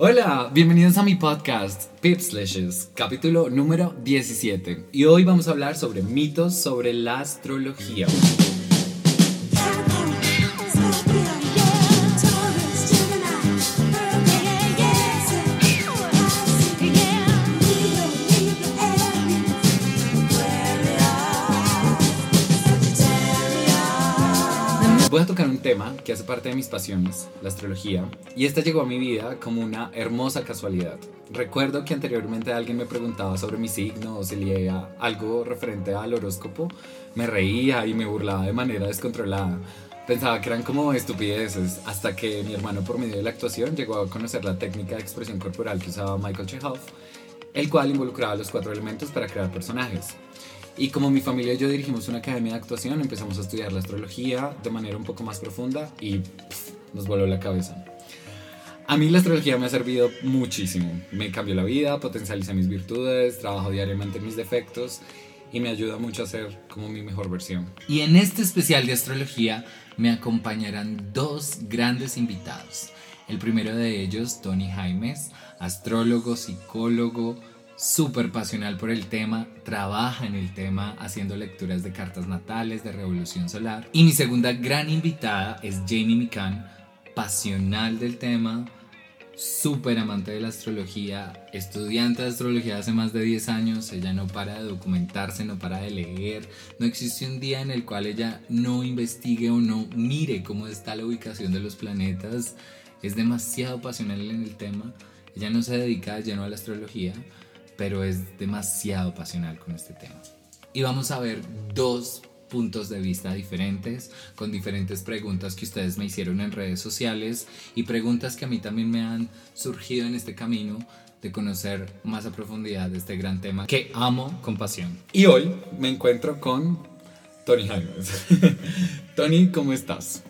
Hola, bienvenidos a mi podcast Pipslashes, capítulo número 17. Y hoy vamos a hablar sobre mitos sobre la astrología. Tocar un tema que hace parte de mis pasiones, la astrología, y esta llegó a mi vida como una hermosa casualidad. Recuerdo que anteriormente alguien me preguntaba sobre mi signo o si leía algo referente al horóscopo, me reía y me burlaba de manera descontrolada. Pensaba que eran como estupideces, hasta que mi hermano por medio de la actuación llegó a conocer la técnica de expresión corporal que usaba Michael Chekhov, el cual involucraba los cuatro elementos para crear personajes. Y como mi familia y yo dirigimos una academia de actuación, empezamos a estudiar la astrología de manera un poco más profunda y nos voló la cabeza. A mí la astrología me ha servido muchísimo. Me cambió la vida, potencializa mis virtudes, trabajo diariamente en mis defectos y me ayuda mucho a ser como mi mejor versión. Y en este especial de astrología me acompañarán dos grandes invitados. El primero de ellos, Tony Jaimes, astrólogo, psicólogo, súper pasional por el tema, trabaja en el tema haciendo lecturas de cartas natales, de revolución solar. Y mi segunda gran invitada es Jamie Mikan, pasional del tema, súper amante de la astrología, estudiante de astrología hace más de 10 años, ella no para de documentarse, no para de leer, no existe un día en el cual ella no investigue o no mire cómo está la ubicación de los planetas, es demasiado pasional en el tema, ella no se dedica lleno a la astrología, pero es demasiado pasional con este tema. Y vamos a ver dos puntos de vista diferentes, con diferentes preguntas que ustedes me hicieron en redes sociales y preguntas que a mí también me han surgido en este camino de conocer más a profundidad de este gran tema que amo con pasión. Y hoy me encuentro con Tony Jaimes. Tony, ¿cómo estás?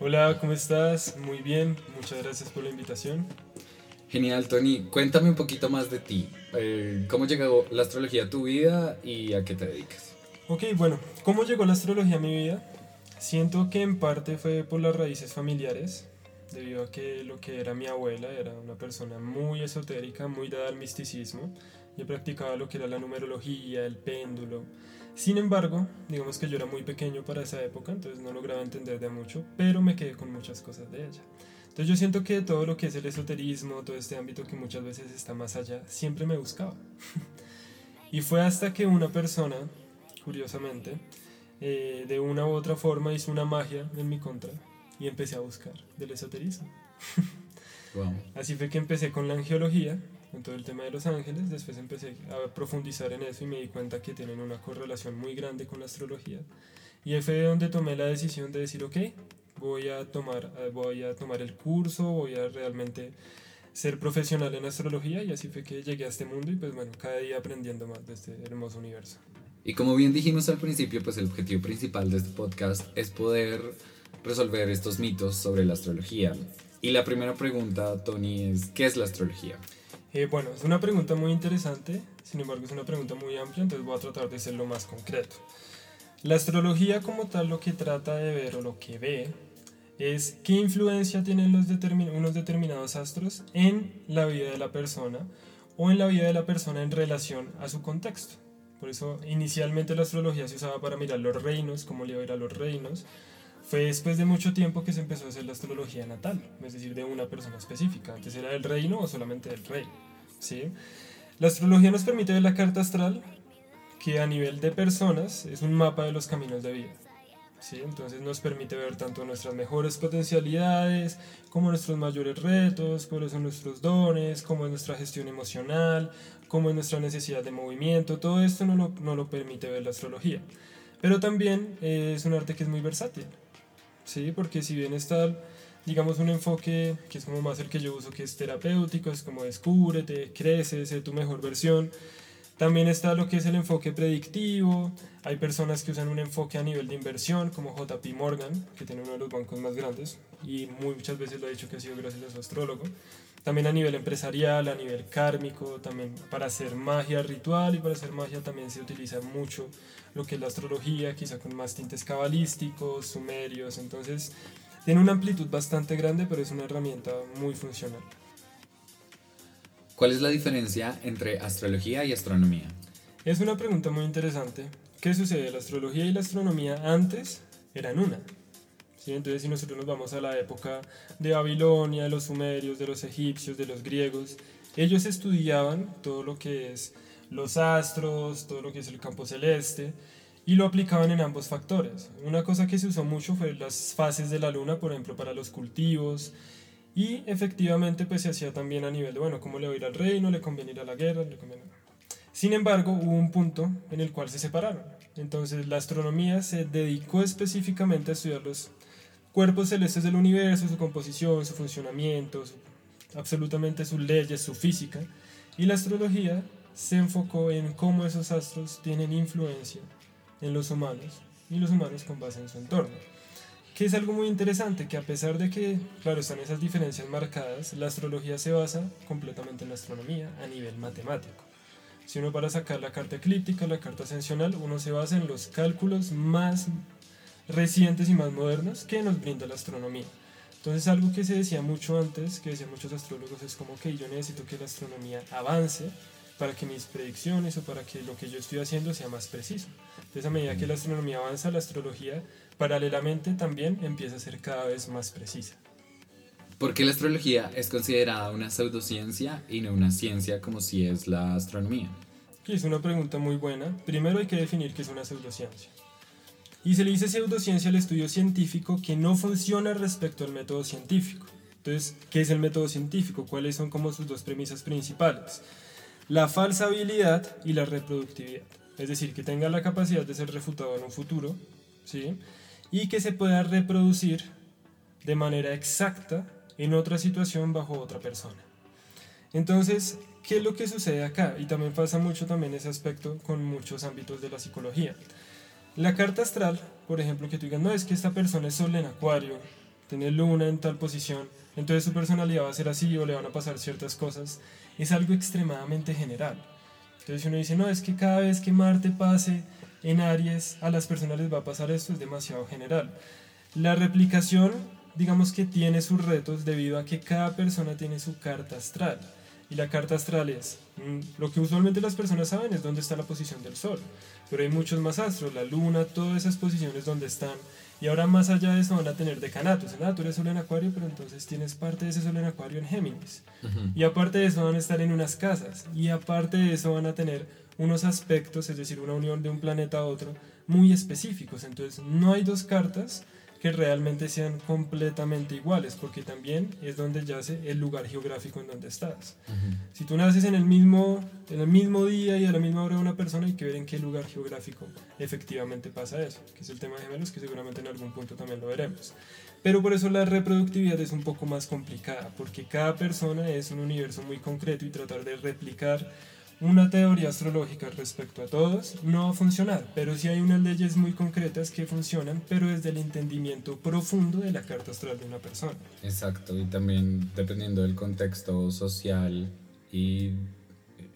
Hola, ¿cómo estás? Muy bien, muchas gracias por la invitación. Genial, Tony. Cuéntame un poquito más de ti. Eh, ¿Cómo llegó la astrología a tu vida y a qué te dedicas? Ok, bueno, ¿cómo llegó la astrología a mi vida? Siento que en parte fue por las raíces familiares, debido a que lo que era mi abuela era una persona muy esotérica, muy dada al misticismo. Yo practicaba lo que era la numerología, el péndulo. Sin embargo, digamos que yo era muy pequeño para esa época, entonces no lograba entender de mucho, pero me quedé con muchas cosas de ella. Entonces yo siento que todo lo que es el esoterismo, todo este ámbito que muchas veces está más allá, siempre me buscaba. y fue hasta que una persona, curiosamente, eh, de una u otra forma hizo una magia en mi contra y empecé a buscar del esoterismo. Así fue que empecé con la angiología, con todo el tema de los ángeles, después empecé a profundizar en eso y me di cuenta que tienen una correlación muy grande con la astrología. Y ahí fue donde tomé la decisión de decir, ok, voy a tomar, eh, voy a tomar el curso, voy a realmente ser profesional en astrología y así fue que llegué a este mundo y pues bueno, cada día aprendiendo más de este hermoso universo. Y como bien dijimos al principio, pues el objetivo principal de este podcast es poder resolver estos mitos sobre la astrología. Y la primera pregunta, Tony, es ¿qué es la astrología? Eh, bueno, es una pregunta muy interesante, sin embargo es una pregunta muy amplia, entonces voy a tratar de ser lo más concreto. La astrología como tal lo que trata de ver o lo que ve es qué influencia tienen unos determinados astros en la vida de la persona o en la vida de la persona en relación a su contexto. Por eso inicialmente la astrología se usaba para mirar los reinos, cómo le iba a ir a los reinos. Fue después de mucho tiempo que se empezó a hacer la astrología natal, es decir, de una persona específica. Antes era del reino o solamente del rey. ¿sí? La astrología nos permite ver la carta astral, que a nivel de personas es un mapa de los caminos de vida. ¿Sí? Entonces nos permite ver tanto nuestras mejores potencialidades, como nuestros mayores retos, cuáles son nuestros dones, cómo es nuestra gestión emocional, cómo es nuestra necesidad de movimiento, todo esto no lo, no lo permite ver la astrología. Pero también es un arte que es muy versátil, ¿sí? porque si bien está, digamos, un enfoque que es como más el que yo uso, que es terapéutico, es como descúbrete, crece, sé tu mejor versión, también está lo que es el enfoque predictivo. Hay personas que usan un enfoque a nivel de inversión, como JP Morgan, que tiene uno de los bancos más grandes, y muchas veces lo ha dicho que ha sido gracias a su astrólogo. También a nivel empresarial, a nivel kármico, también para hacer magia ritual y para hacer magia también se utiliza mucho lo que es la astrología, quizá con más tintes cabalísticos, sumerios. Entonces, tiene una amplitud bastante grande, pero es una herramienta muy funcional. ¿Cuál es la diferencia entre astrología y astronomía? Es una pregunta muy interesante. ¿Qué sucede? La astrología y la astronomía antes eran una. ¿sí? Entonces si nosotros nos vamos a la época de Babilonia, de los sumerios, de los egipcios, de los griegos, ellos estudiaban todo lo que es los astros, todo lo que es el campo celeste, y lo aplicaban en ambos factores. Una cosa que se usó mucho fue las fases de la luna, por ejemplo, para los cultivos, y efectivamente pues se hacía también a nivel de, bueno, cómo le va a ir al reino, le conviene ir a la guerra, le conviene... Sin embargo, hubo un punto en el cual se separaron. Entonces la astronomía se dedicó específicamente a estudiar los cuerpos celestes del universo, su composición, su funcionamiento, absolutamente sus leyes, su física. Y la astrología se enfocó en cómo esos astros tienen influencia en los humanos y los humanos con base en su entorno. Que es algo muy interesante, que a pesar de que, claro, están esas diferencias marcadas, la astrología se basa completamente en la astronomía a nivel matemático. Si uno para sacar la carta eclíptica, la carta ascensional, uno se basa en los cálculos más recientes y más modernos que nos brinda la astronomía. Entonces algo que se decía mucho antes, que decían muchos astrólogos, es como que yo necesito que la astronomía avance para que mis predicciones o para que lo que yo estoy haciendo sea más preciso. Entonces a medida que la astronomía avanza, la astrología paralelamente también empieza a ser cada vez más precisa. ¿Por qué la astrología es considerada una pseudociencia y no una ciencia como si es la astronomía? Es una pregunta muy buena. Primero hay que definir qué es una pseudociencia. Y se le dice pseudociencia al estudio científico que no funciona respecto al método científico. Entonces, ¿qué es el método científico? ¿Cuáles son como sus dos premisas principales? La falsabilidad y la reproductividad. Es decir, que tenga la capacidad de ser refutado en un futuro, ¿sí? Y que se pueda reproducir de manera exacta en otra situación bajo otra persona. Entonces, ¿qué es lo que sucede acá? Y también pasa mucho también ese aspecto con muchos ámbitos de la psicología. La carta astral, por ejemplo, que tú digas, no, es que esta persona es sol en acuario, tiene luna en tal posición, entonces su personalidad va a ser así o le van a pasar ciertas cosas, es algo extremadamente general. Entonces uno dice, no, es que cada vez que Marte pase en Aries, a las personas les va a pasar esto, es demasiado general. La replicación digamos que tiene sus retos debido a que cada persona tiene su carta astral. Y la carta astral es, mm, lo que usualmente las personas saben es dónde está la posición del Sol, pero hay muchos más astros, la Luna, todas esas posiciones donde están. Y ahora más allá de eso van a tener decanatos. Ah, tú eres Sol en Acuario, pero entonces tienes parte de ese Sol en Acuario en Géminis. Y aparte de eso van a estar en unas casas. Y aparte de eso van a tener unos aspectos, es decir, una unión de un planeta a otro, muy específicos. Entonces no hay dos cartas que realmente sean completamente iguales, porque también es donde yace el lugar geográfico en donde estás. Si tú naces en el, mismo, en el mismo día y a la misma hora de una persona, hay que ver en qué lugar geográfico efectivamente pasa eso, que es el tema de gemelos, que seguramente en algún punto también lo veremos. Pero por eso la reproductividad es un poco más complicada, porque cada persona es un universo muy concreto y tratar de replicar una teoría astrológica respecto a todos no va a funcionar, pero sí hay unas leyes muy concretas que funcionan, pero desde el entendimiento profundo de la carta astral de una persona. Exacto, y también dependiendo del contexto social y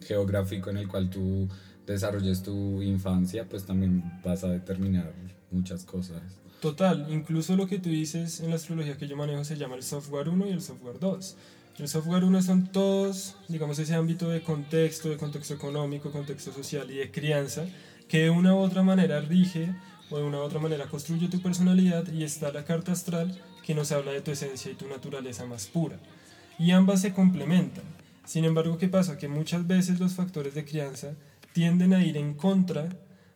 geográfico en el cual tú desarrolles tu infancia, pues también vas a determinar muchas cosas. Total, incluso lo que tú dices en la astrología que yo manejo se llama el software 1 y el software 2. El software 1 son todos, digamos, ese ámbito de contexto, de contexto económico, contexto social y de crianza, que de una u otra manera rige o de una u otra manera construye tu personalidad y está la carta astral que nos habla de tu esencia y tu naturaleza más pura. Y ambas se complementan. Sin embargo, ¿qué pasa? Que muchas veces los factores de crianza tienden a ir en contra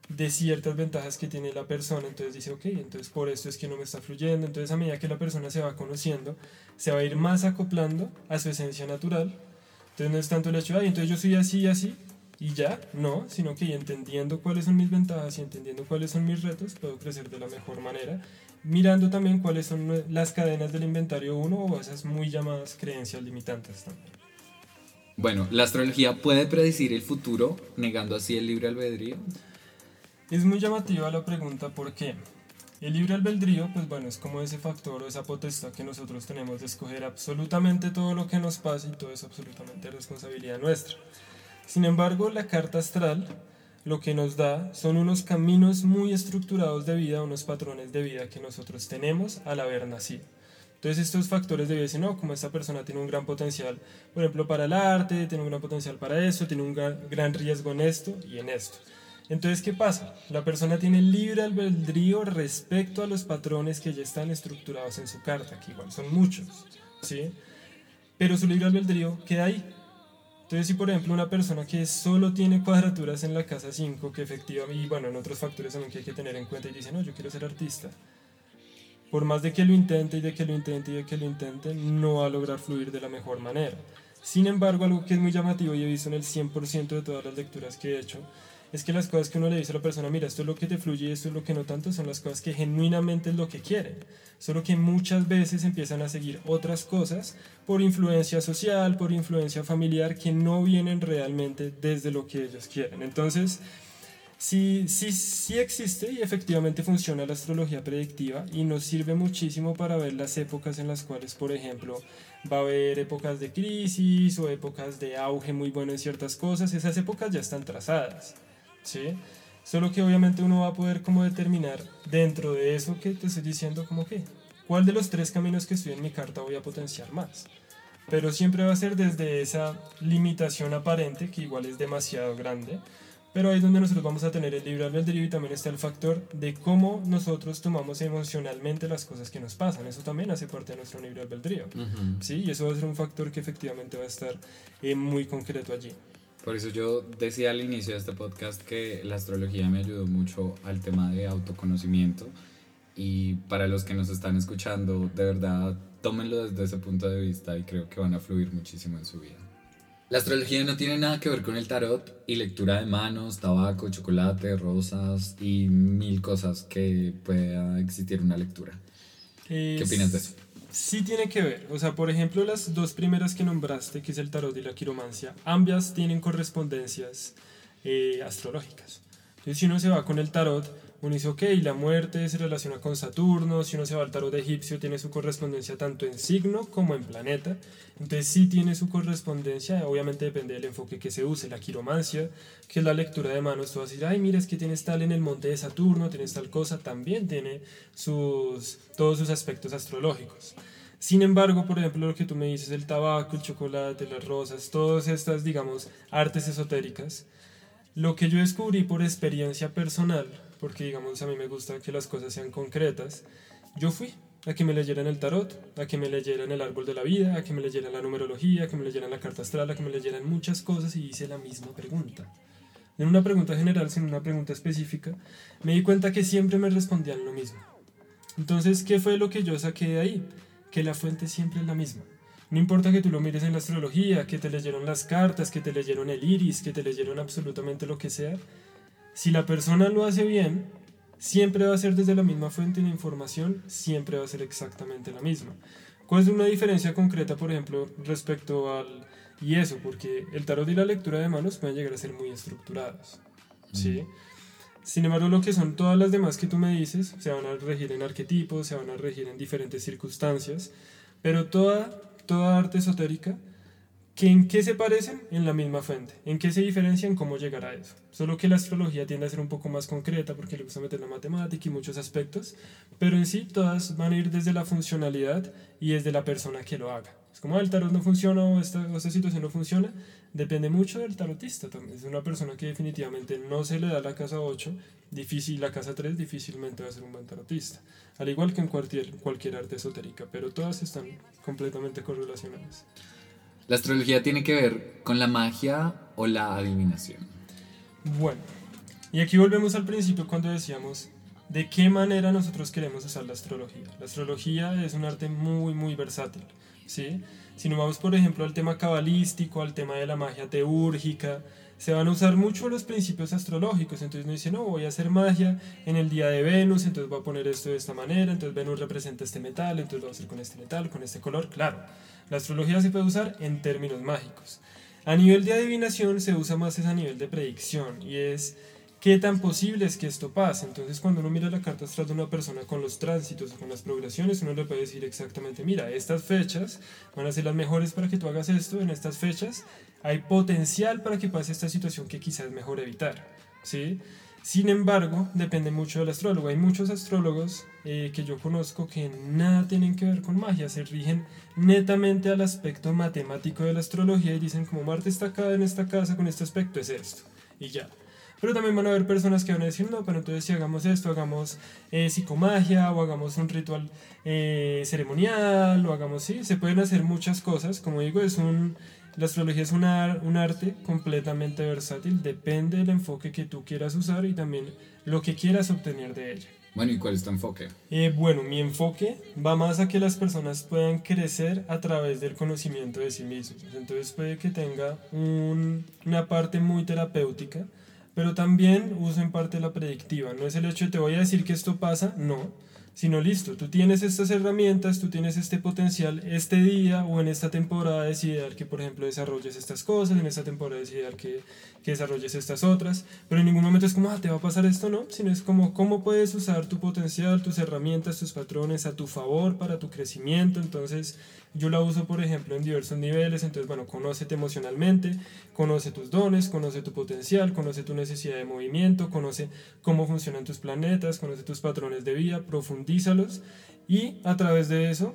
de ciertas ventajas que tiene la persona, entonces dice, ok, entonces por esto es que no me está fluyendo, entonces a medida que la persona se va conociendo, se va a ir más acoplando a su esencia natural, entonces no es tanto el hecho, ay, entonces yo soy así y así, y ya, no, sino que entendiendo cuáles son mis ventajas y entendiendo cuáles son mis retos, puedo crecer de la mejor manera, mirando también cuáles son las cadenas del inventario 1 o esas muy llamadas creencias limitantes también. Bueno, ¿la astrología puede predecir el futuro, negando así el libre albedrío? Es muy llamativa la pregunta porque el libre albedrío, pues bueno, es como ese factor o esa potestad que nosotros tenemos de escoger absolutamente todo lo que nos pasa y todo es absolutamente responsabilidad nuestra. Sin embargo, la carta astral lo que nos da son unos caminos muy estructurados de vida, unos patrones de vida que nosotros tenemos al haber nacido. Entonces estos factores de vida dicen, no, como esta persona tiene un gran potencial, por ejemplo, para el arte, tiene un gran potencial para eso, tiene un gran riesgo en esto y en esto. Entonces, ¿qué pasa? La persona tiene libre albedrío respecto a los patrones que ya están estructurados en su carta, que igual son muchos, ¿sí? Pero su libre albedrío queda ahí. Entonces, si por ejemplo una persona que solo tiene cuadraturas en la casa 5, que efectivamente, y bueno, en otros factores también que hay que tener en cuenta, y dice, no, yo quiero ser artista, por más de que lo intente y de que lo intente y de que lo intente, no va a lograr fluir de la mejor manera. Sin embargo, algo que es muy llamativo y he visto en el 100% de todas las lecturas que he hecho, es que las cosas que uno le dice a la persona, mira, esto es lo que te fluye y esto es lo que no tanto, son las cosas que genuinamente es lo que quieren. Solo que muchas veces empiezan a seguir otras cosas por influencia social, por influencia familiar, que no vienen realmente desde lo que ellos quieren. Entonces, sí, sí, sí existe y efectivamente funciona la astrología predictiva y nos sirve muchísimo para ver las épocas en las cuales, por ejemplo, va a haber épocas de crisis o épocas de auge muy bueno en ciertas cosas. Esas épocas ya están trazadas. ¿Sí? Solo que obviamente uno va a poder como determinar dentro de eso que te estoy diciendo como que, ¿cuál de los tres caminos que estoy en mi carta voy a potenciar más? Pero siempre va a ser desde esa limitación aparente, que igual es demasiado grande, pero ahí es donde nosotros vamos a tener el libre albedrío y también está el factor de cómo nosotros tomamos emocionalmente las cosas que nos pasan. Eso también hace parte de nuestro libre albedrío. ¿sí? Y eso va a ser un factor que efectivamente va a estar eh, muy concreto allí. Por eso yo decía al inicio de este podcast que la astrología me ayudó mucho al tema de autoconocimiento y para los que nos están escuchando, de verdad, tómenlo desde ese punto de vista y creo que van a fluir muchísimo en su vida. La astrología no tiene nada que ver con el tarot y lectura de manos, tabaco, chocolate, rosas y mil cosas que pueda existir una lectura. ¿Qué opinas de eso? Sí tiene que ver, o sea, por ejemplo, las dos primeras que nombraste, que es el tarot y la quiromancia, ambas tienen correspondencias eh, astrológicas. Entonces, si uno se va con el tarot, uno dice, ok, la muerte se relaciona con Saturno, si uno se va al tarot egipcio, tiene su correspondencia tanto en signo como en planeta. Entonces sí tiene su correspondencia, obviamente depende del enfoque que se use. La quiromancia, que es la lectura de manos, tú vas a decir, ay, mira, es que tienes tal en el monte de Saturno, tienes tal cosa, también tiene sus, todos sus aspectos astrológicos. Sin embargo, por ejemplo, lo que tú me dices, el tabaco, el chocolate, las rosas, todas estas, digamos, artes esotéricas, lo que yo descubrí por experiencia personal porque digamos a mí me gusta que las cosas sean concretas, yo fui a que me leyeran el tarot, a que me leyeran el árbol de la vida, a que me leyeran la numerología, a que me leyeran la carta astral, a que me leyeran muchas cosas y hice la misma pregunta. En una pregunta general, sin una pregunta específica, me di cuenta que siempre me respondían lo mismo. Entonces, ¿qué fue lo que yo saqué de ahí? Que la fuente siempre es la misma. No importa que tú lo mires en la astrología, que te leyeron las cartas, que te leyeron el iris, que te leyeron absolutamente lo que sea, si la persona lo hace bien, siempre va a ser desde la misma fuente de información, siempre va a ser exactamente la misma. ¿Cuál es una diferencia concreta, por ejemplo, respecto al... Y eso, porque el tarot y la lectura de manos pueden llegar a ser muy estructurados. ¿sí? Mm. Sin embargo, lo que son todas las demás que tú me dices, se van a regir en arquetipos, se van a regir en diferentes circunstancias, pero toda, toda arte esotérica ¿Que ¿En qué se parecen? En la misma fuente. ¿En qué se diferencian? ¿Cómo llegar a eso? Solo que la astrología tiende a ser un poco más concreta porque le gusta meter la matemática y muchos aspectos, pero en sí todas van a ir desde la funcionalidad y desde la persona que lo haga. Es como ah, el tarot no funciona o esta, esta situación no funciona, depende mucho del tarotista también. Es una persona que definitivamente no se le da la casa 8, difícil, la casa 3 difícilmente va a ser un buen tarotista. Al igual que en cualquier, cualquier arte esotérica, pero todas están completamente correlacionadas. ¿La astrología tiene que ver con la magia o la adivinación? Bueno, y aquí volvemos al principio cuando decíamos de qué manera nosotros queremos usar la astrología. La astrología es un arte muy, muy versátil, ¿sí? Si nos vamos, por ejemplo, al tema cabalístico, al tema de la magia teúrgica, se van a usar mucho los principios astrológicos. Entonces uno dice, no, voy a hacer magia en el día de Venus, entonces voy a poner esto de esta manera, entonces Venus representa este metal, entonces lo voy a hacer con este metal, con este color. Claro, la astrología se puede usar en términos mágicos. A nivel de adivinación se usa más ese a nivel de predicción y es qué tan posible es que esto pase. Entonces cuando uno mira la carta astral de una persona con los tránsitos o con las progresiones, uno le puede decir exactamente, mira, estas fechas van a ser las mejores para que tú hagas esto, en estas fechas hay potencial para que pase esta situación que quizás es mejor evitar. ¿sí? Sin embargo, depende mucho del astrólogo. Hay muchos astrólogos eh, que yo conozco que nada tienen que ver con magia, se rigen netamente al aspecto matemático de la astrología y dicen como Marte está acá en esta casa con este aspecto es esto y ya. Pero también van a haber personas que van a decir, no, pero entonces si hagamos esto, hagamos eh, psicomagia o hagamos un ritual eh, ceremonial o hagamos, sí, se pueden hacer muchas cosas. Como digo, es un, la astrología es un arte completamente versátil, depende del enfoque que tú quieras usar y también lo que quieras obtener de ella. Bueno, ¿y cuál es tu enfoque? Eh, bueno, mi enfoque va más a que las personas puedan crecer a través del conocimiento de sí mismos. Entonces puede que tenga una parte muy terapéutica, pero también uso en parte la predictiva. No es el hecho de te voy a decir que esto pasa, no sino listo, tú tienes estas herramientas, tú tienes este potencial este día o en esta temporada ideal que por ejemplo desarrolles estas cosas, en esta temporada ideal que, que desarrolles estas otras, pero en ningún momento es como, ah, te va a pasar esto, no, sino es como cómo puedes usar tu potencial, tus herramientas, tus patrones a tu favor para tu crecimiento, entonces yo la uso, por ejemplo, en diversos niveles, entonces, bueno, conócete emocionalmente, conoce tus dones, conoce tu potencial, conoce tu necesidad de movimiento, conoce cómo funcionan tus planetas, conoce tus patrones de vida, profundízalos y a través de eso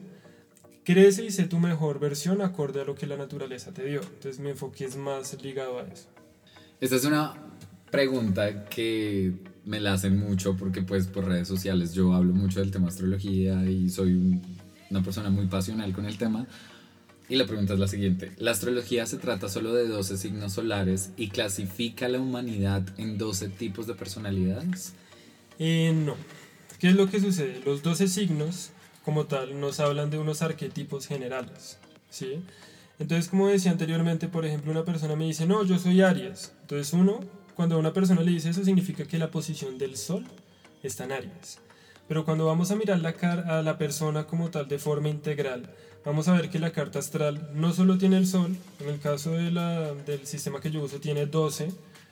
crece y sé tu mejor versión acorde a lo que la naturaleza te dio. Entonces mi enfoque es más ligado a eso. Esta es una pregunta que me la hacen mucho porque pues por redes sociales yo hablo mucho del tema astrología y soy un una persona muy pasional con el tema. Y la pregunta es la siguiente. ¿La astrología se trata solo de 12 signos solares y clasifica a la humanidad en 12 tipos de personalidades? Eh, no. ¿Qué es lo que sucede? Los 12 signos, como tal, nos hablan de unos arquetipos generales. ¿sí? Entonces, como decía anteriormente, por ejemplo, una persona me dice, no, yo soy Aries. Entonces, uno, cuando a una persona le dice eso, significa que la posición del Sol está en Aries. Pero cuando vamos a mirar la a la persona como tal de forma integral, vamos a ver que la carta astral no solo tiene el Sol, en el caso de la, del sistema que yo uso tiene 12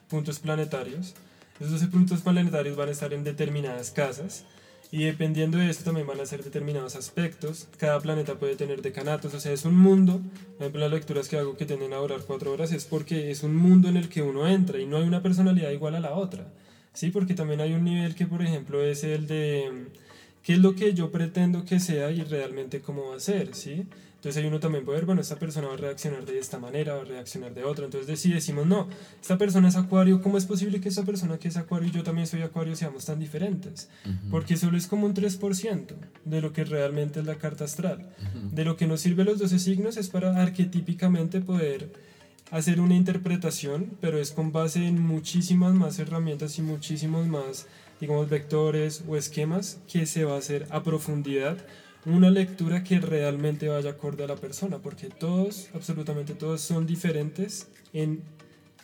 puntos planetarios. Esos 12 puntos planetarios van a estar en determinadas casas y dependiendo de esto también van a ser determinados aspectos. Cada planeta puede tener decanatos, o sea, es un mundo. Por ejemplo, las lecturas que hago que tienden a durar 4 horas es porque es un mundo en el que uno entra y no hay una personalidad igual a la otra. Sí, porque también hay un nivel que, por ejemplo, es el de qué es lo que yo pretendo que sea y realmente cómo va a ser, ¿sí? Entonces hay uno también puede ver, bueno, esta persona va a reaccionar de esta manera, va a reaccionar de otra. Entonces si decimos, no, esta persona es acuario, ¿cómo es posible que esta persona que es acuario y yo también soy acuario seamos tan diferentes? Porque solo es como un 3% de lo que realmente es la carta astral. De lo que nos sirve los 12 signos es para arquetípicamente poder hacer una interpretación, pero es con base en muchísimas más herramientas y muchísimos más, digamos, vectores o esquemas que se va a hacer a profundidad una lectura que realmente vaya acorde a la persona, porque todos, absolutamente todos, son diferentes en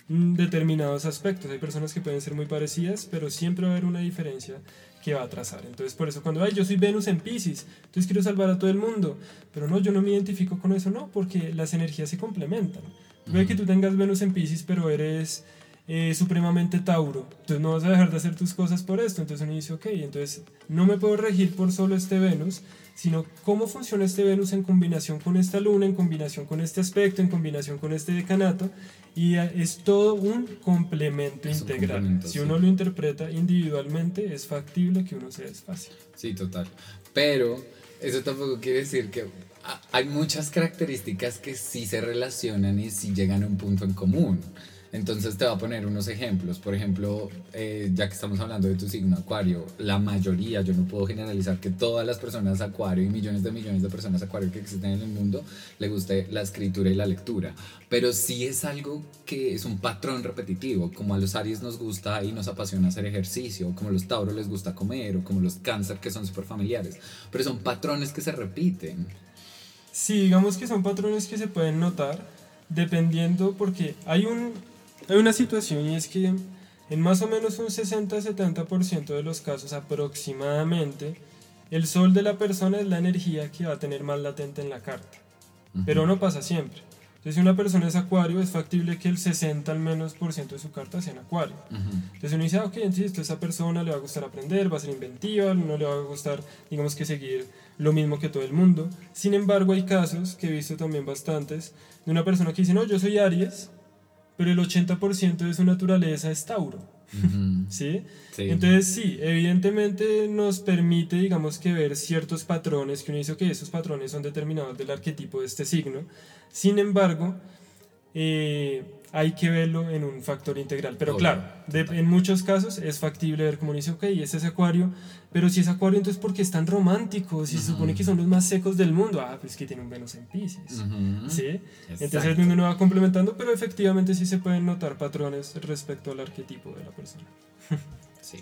determinados aspectos. Hay personas que pueden ser muy parecidas, pero siempre va a haber una diferencia que va a trazar. Entonces, por eso cuando, ay, yo soy Venus en Pisces, entonces quiero salvar a todo el mundo, pero no, yo no me identifico con eso, no, porque las energías se complementan. Ve que tú tengas Venus en Pisces, pero eres eh, supremamente Tauro. Entonces no vas a dejar de hacer tus cosas por esto. Entonces uno dice, ok, entonces no me puedo regir por solo este Venus, sino cómo funciona este Venus en combinación con esta luna, en combinación con este aspecto, en combinación con este decanato. Y es todo un complemento integral. si uno lo interpreta individualmente, es factible que uno se desfase. Sí, total. Pero eso tampoco quiere decir que hay muchas características que sí se relacionan y sí llegan a un punto en común. Entonces te voy a poner unos ejemplos. Por ejemplo, eh, ya que estamos hablando de tu signo Acuario, la mayoría, yo no puedo generalizar que todas las personas Acuario y millones de millones de personas Acuario que existen en el mundo le guste la escritura y la lectura. Pero sí es algo que es un patrón repetitivo, como a los Aries nos gusta y nos apasiona hacer ejercicio, como a los Tauros les gusta comer, o como los Cáncer que son súper familiares. Pero son patrones que se repiten. Sí, digamos que son patrones que se pueden notar dependiendo porque hay, un, hay una situación y es que en más o menos un 60-70% de los casos aproximadamente el sol de la persona es la energía que va a tener más latente en la carta. Pero no pasa siempre. Entonces, si una persona es acuario, es factible que el 60 al menos por ciento de su carta sea en acuario. Entonces uno dice, ah, ok, entonces a esa persona le va a gustar aprender, va a ser inventiva, no le va a gustar, digamos que seguir lo mismo que todo el mundo. Sin embargo, hay casos que he visto también bastantes de una persona que dice, no, yo soy Aries, pero el 80% de su naturaleza es Tauro. Sí. Entonces sí, evidentemente nos permite, digamos que ver ciertos patrones que uno dice que esos patrones son determinados del arquetipo de este signo. Sin embargo, eh, hay que verlo en un factor integral. Pero claro, de- en muchos casos es factible ver como dice, ok, ese es acuario, pero si es acuario entonces ¿por qué es tan romántico? Si se supone que son los más secos del mundo, ah, pues que tiene un Venus en Pisces. ¿Sí? Entonces Exacto. uno va complementando, pero efectivamente sí se pueden notar patrones respecto al arquetipo de la persona. Sí.